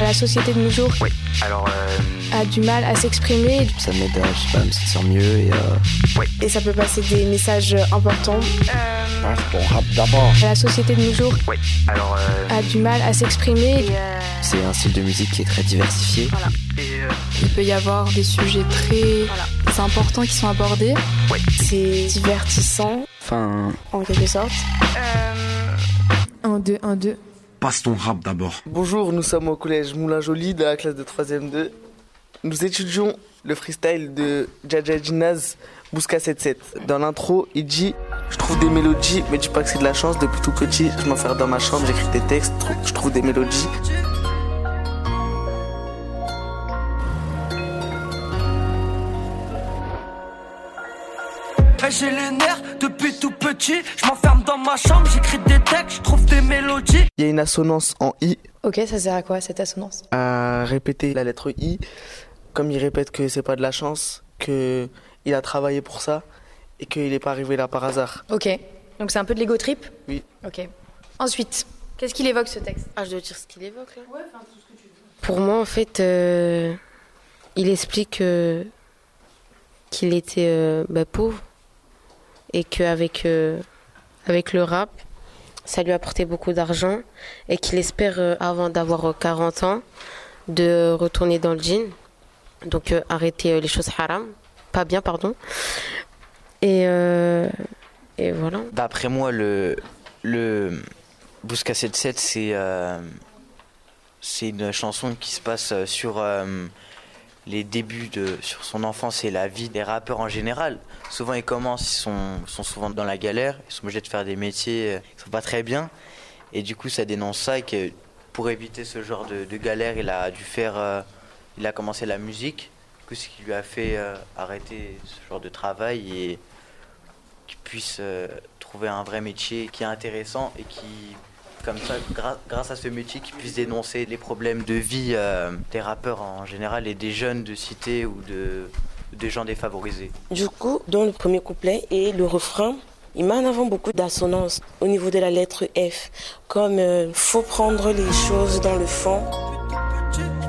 La société de nos jours Oui, alors. Euh... a du mal à s'exprimer. Ça m'aide à, je sais pas, me sentir mieux et. Euh... Oui. Et ça peut passer des messages importants. Euh... Passe ton rap d'abord. La société de nos jours Oui, alors. Euh... a du mal à s'exprimer. Euh... C'est un style de musique qui est très diversifié. Voilà. Et, euh... Il peut y avoir des sujets très voilà. importants qui sont abordés. Oui. C'est divertissant. Enfin. En quelque sorte. Euh... 1, 2, 1, 2. Passe ton rap d'abord. Bonjour, nous sommes au collège Moulin Joly de la classe de 3ème 2. Nous étudions le freestyle de Jaja Ginaz Bouska 77. Dans l'intro, il dit Je trouve des mélodies, mais dis pas que c'est de la chance. Depuis tout petit, je m'enferme dans ma chambre, j'écris des textes, je trouve des mélodies. J'ai les nerfs depuis tout petit. Je m'enferme dans ma chambre, j'écris des textes, je trouve des mélodies. Il y a une assonance en I. Ok, ça sert à quoi cette assonance? À répéter la lettre I. Comme il répète que c'est pas de la chance, que il a travaillé pour ça et qu'il n'est pas arrivé là par hasard. Ok, donc c'est un peu de l'ego trip? Oui. Ok. Ensuite, qu'est-ce qu'il évoque ce texte? Ah, je dois dire ce qu'il évoque là Ouais, enfin tout ce que tu veux. Pour moi, en fait, euh, il explique euh, qu'il était euh, bah, pauvre et qu'avec euh, avec le rap, ça lui a apporté beaucoup d'argent et qu'il espère, euh, avant d'avoir 40 ans, de retourner dans le jean. Donc euh, arrêter les choses haram, pas bien, pardon. Et, et voilà. D'après moi, le, le Bouska 77, c'est c'est une chanson qui se passe sur les débuts de sur son enfance et la vie des rappeurs en général. Souvent ils commencent, ils sont, sont souvent dans la galère, ils sont obligés de faire des métiers qui sont pas très bien. Et du coup ça dénonce ça et que pour éviter ce genre de, de galère, il a dû faire, euh, il a commencé la musique, du coup, ce qui lui a fait euh, arrêter ce genre de travail et qu'il puisse euh, trouver un vrai métier qui est intéressant et qui comme ça, grâce à ce métier, qui puisse dénoncer les problèmes de vie euh, des rappeurs en général et des jeunes de cité ou de, des gens défavorisés. Du coup, dans le premier couplet et le refrain, il met en avant beaucoup d'assonances au niveau de la lettre F, comme euh, faut prendre les choses dans le fond.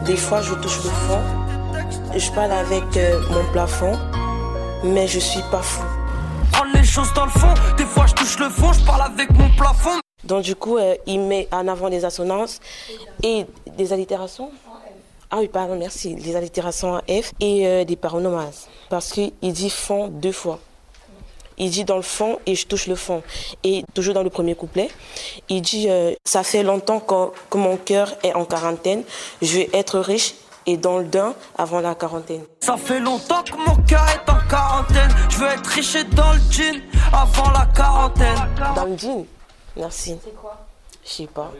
Des fois, je touche le fond. Je parle avec euh, mon plafond, mais je suis pas fou. Prendre les choses dans le fond. Des fois, je touche le fond, je parle avec mon plafond. Donc du coup, euh, il met en avant des assonances et des allitérations. Ah oui, pardon, merci. Des allitérations en F et euh, des paronomases. Parce qu'il dit fond deux fois. Il dit dans le fond et je touche le fond. Et toujours dans le premier couplet, il dit euh, ça fait longtemps que, que mon cœur est en quarantaine. Je vais être riche et dans le dain avant la quarantaine. Ça fait longtemps que mon cœur est en quarantaine. Je veux être riche et dans le jean avant la quarantaine. Dans le jean? Merci. C'est quoi Je sais pas.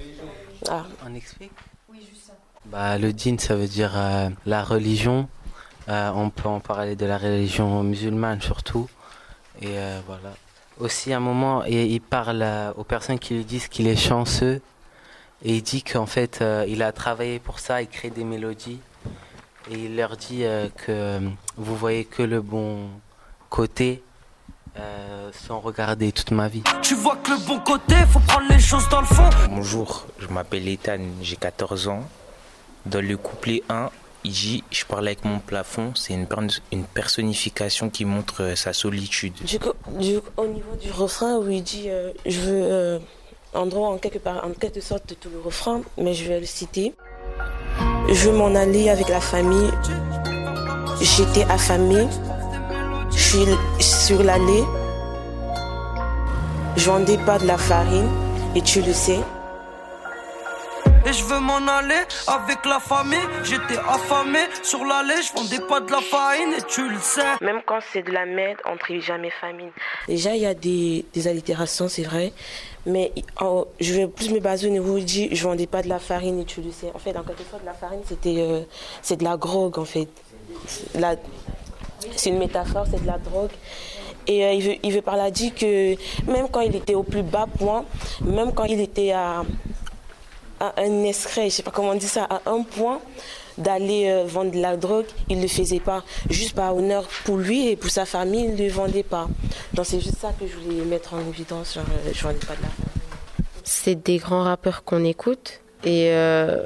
Ah. On explique Oui, juste ça. Bah, le din, ça veut dire euh, la religion. Euh, on peut en parler de la religion musulmane surtout. Et euh, voilà. Aussi, à un moment, il, il parle aux personnes qui lui disent qu'il est chanceux. Et il dit qu'en fait, il a travaillé pour ça, il crée des mélodies. Et il leur dit que vous voyez que le bon côté euh, sans regarder toute ma vie. Tu vois que le bon côté, faut prendre les choses dans le fond. Bonjour, je m'appelle Ethan, j'ai 14 ans. Dans le couplet 1, il dit Je parle avec mon plafond. C'est une, une personnification qui montre euh, sa solitude. Du coup, du, au niveau du refrain, où il dit euh, Je veux. Euh, en droit, en quelque, part, en quelque sorte, tout le refrain, mais je vais le citer. Je veux m'en aller avec la famille. J'étais affamée. Je suis sur l'allée. Je vendais pas de la farine, et tu le sais. Et je veux m'en aller avec la famille. J'étais affamé sur l'allée, je vendais pas de la farine et tu le sais. Même quand c'est de la merde, on trie jamais famine. Déjà, il y a des, des allitérations, c'est vrai. Mais oh, je vais plus me baser au niveau dit je vendais pas de la farine et tu le sais. En fait, en quelque sorte, la farine, c'était euh, c'est de la drogue, en fait. La, c'est une métaphore, c'est de la drogue. Et euh, il, veut, il veut par là dire que même quand il était au plus bas point, même quand il était à, un escret, je sais pas comment on dit ça, à un point d'aller euh, vendre de la drogue, il ne le faisait pas. Juste par honneur pour lui et pour sa famille, il ne le vendait pas. Donc c'est juste ça que je voulais mettre en évidence, genre, euh, je pas de la C'est des grands rappeurs qu'on écoute et euh,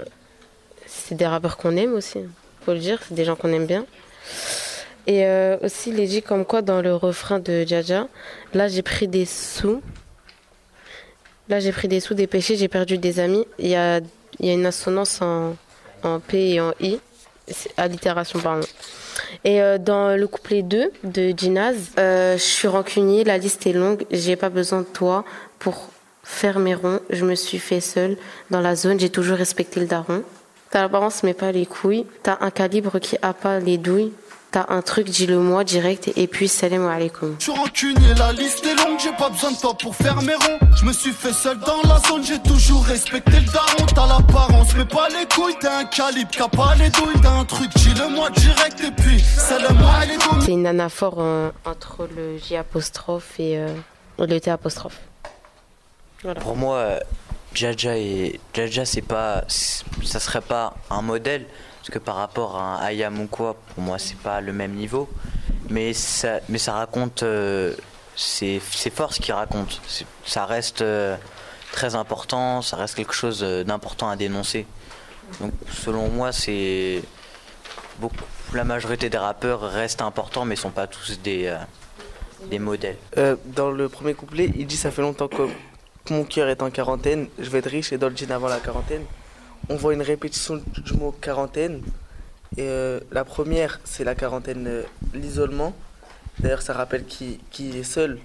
c'est des rappeurs qu'on aime aussi, faut le dire, c'est des gens qu'on aime bien. Et euh, aussi, il est dit comme quoi dans le refrain de Jaja, là j'ai pris des sous. Là j'ai pris des sous, des péchés, j'ai perdu des amis. Il y a, il y a une assonance en, en P et en I. Allitération, pardon. Et euh, dans le couplet 2 de Ginaz, euh, je suis rancunier, la liste est longue, j'ai pas besoin de toi pour faire mes ronds. Je me suis fait seule dans la zone, j'ai toujours respecté le daron. T'as l'apparence mais pas les couilles. T'as un calibre qui a pas les douilles. T'as un truc, dis-le moi direct et puis salam alaikum. Je suis rancunier, la liste est longue, j'ai pas besoin de toi pour faire mes ronds. Je me suis fait seul dans la zone, j'ai toujours respecté le daron. T'as l'apparence, mais pas les couilles. T'as un calibre qui a pas les douilles. T'as un truc, dis-le moi direct et puis salam alaikum. C'est une anaphore euh, entre le J apostrophe et euh, le T apostrophe. Voilà. Pour moi, euh, Jaja et Jaja, c'est pas, ça serait pas un modèle parce que par rapport à un Ayam ou quoi, pour moi, c'est pas le même niveau. Mais ça, mais ça raconte, euh, c'est c'est fort ce qu'il raconte. Ça reste euh, très important, ça reste quelque chose euh, d'important à dénoncer. Donc, selon moi, c'est beaucoup. La majorité des rappeurs restent importants, mais sont pas tous des euh, des modèles. Dans le premier couplet, il dit Ça fait longtemps que mon cœur est en quarantaine, je vais être riche et jean avant la quarantaine. On voit une répétition du mot quarantaine. Et euh, la première, c'est la quarantaine, euh, l'isolement. D'ailleurs, ça rappelle qu'il est seul.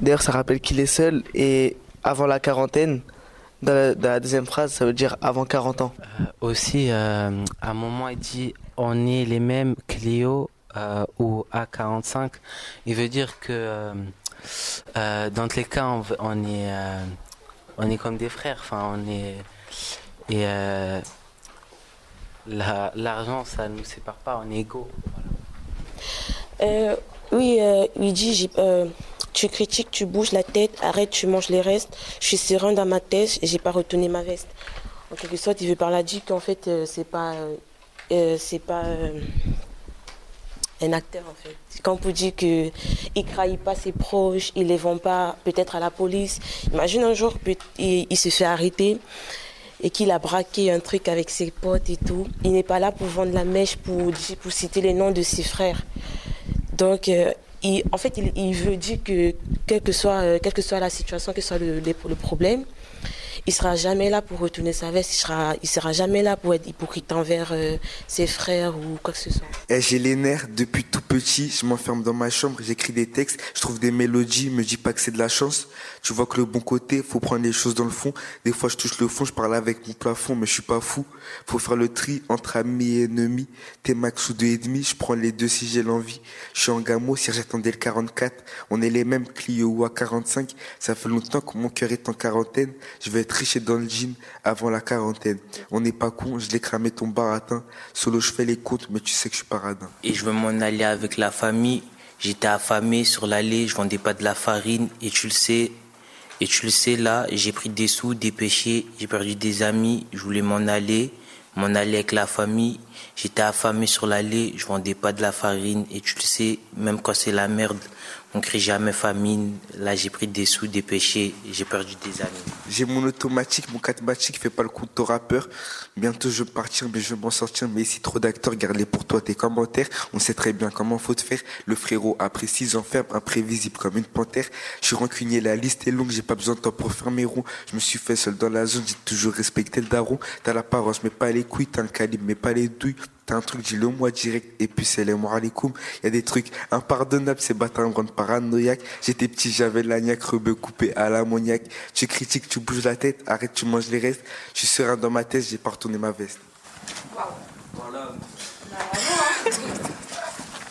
D'ailleurs, ça rappelle qu'il est seul. Et avant la quarantaine, dans la, deuxième phrase, ça veut dire avant 40 ans. Aussi, euh, à un moment, il dit on est les mêmes Clio ou A45. Il veut dire que dans tous les cas, on, est, euh, on est comme des frères. Enfin, on est. Et euh, la- l'argent, ça ne nous sépare pas, on est égaux. Euh, oui, euh, euh, tu critiques, tu bouges la tête, arrête, tu manges les restes. Je suis serein dans ma tête j'ai pas retourné ma veste. En quelque sorte, il veut par là dire qu'en fait, euh, c'est pas, euh, euh, c'est pas euh, un acteur en fait. Quand on peut dire que il trahit pas ses proches, il les vend pas peut-être à la police. Imagine un jour, peut- il, il se fait arrêter et qu'il a braqué un truc avec ses potes et tout. Il n'est pas là pour vendre la mèche, pour, citer les noms de ses frères. Donc, euh, en fait, il, veut dire que quelle que soit, euh, quelle que soit la situation, quel que soit le problème, il sera jamais là pour retourner sa veste, il sera, sera jamais là pour être hypocrite envers euh, ses frères ou quoi que ce soit. Eh, j'ai les nerfs depuis tout petit, je m'enferme dans ma chambre, j'écris des textes, je trouve des mélodies, me dis pas que c'est de la chance. Tu vois que le bon côté, faut prendre les choses dans le fond. Des fois je touche le fond, je parle avec mon plafond, mais je suis pas fou. Faut faire le tri entre amis et ennemis. T'es max ou deux et demi, je prends les deux si j'ai l'envie. Je suis en gamo, si j'attendais le 44, on est les mêmes Clio ou à 45. Ça fait longtemps que mon cœur est en quarantaine. Je vais être dans le jean avant la quarantaine. On n'est pas con, je l'ai cramé ton baratin. Solo je fais les comptes, mais tu sais que je suis paradin. et je veux m'en aller avec la famille. J'étais affamé sur l'allée, je vendais pas de la farine et tu le sais. Et tu le sais là, j'ai pris des sous, des péchés, j'ai perdu des amis, je voulais m'en aller, m'en aller avec la famille. J'étais affamé sur l'allée, je vendais pas de la farine et tu le sais, même quand c'est la merde, on crie jamais famine. Là j'ai pris des sous, des péchés, j'ai perdu des amis. J'ai mon automatique, mon catmatique fait pas le coup de rappeur. Bientôt je vais partir, mais je vais m'en sortir. Mais si trop d'acteurs, garde-les pour toi tes commentaires. On sait très bien comment faut te faire. Le frérot, après six ans ferme, imprévisible comme une panthère. Je suis rancunier, la liste est longue, j'ai pas besoin de temps pour faire mes ronds. Je me suis fait seul dans la zone, j'ai toujours respecté le daron. T'as l'apparence, mais pas les couilles, t'as un calibre, mais pas les douilles. T'as un truc, dis-le moi direct, et puis c'est les alaikum. Il y a des trucs impardonnables, c'est battre un grande paranoïaque. J'étais petit, j'avais l'agnac, rebeu coupé à l'ammoniaque. Tu critiques, tu bouges la tête, arrête, tu manges les restes. Je suis serein dans ma tête, j'ai pas retourné ma veste.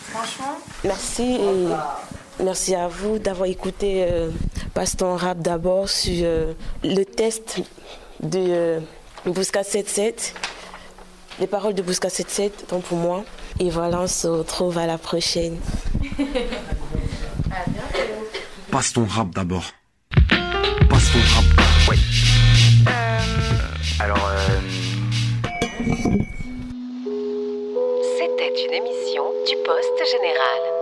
Franchement. Merci et merci à vous d'avoir écouté euh, Passe ton rap d'abord sur euh, le test de euh, Bousca 77. Les paroles de Bousca 77, donc pour moi. Et voilà, on se retrouve à la prochaine. Passe ton rap d'abord. Passe ton rap. Ouais. Alors, euh, C'était une émission du Poste Général.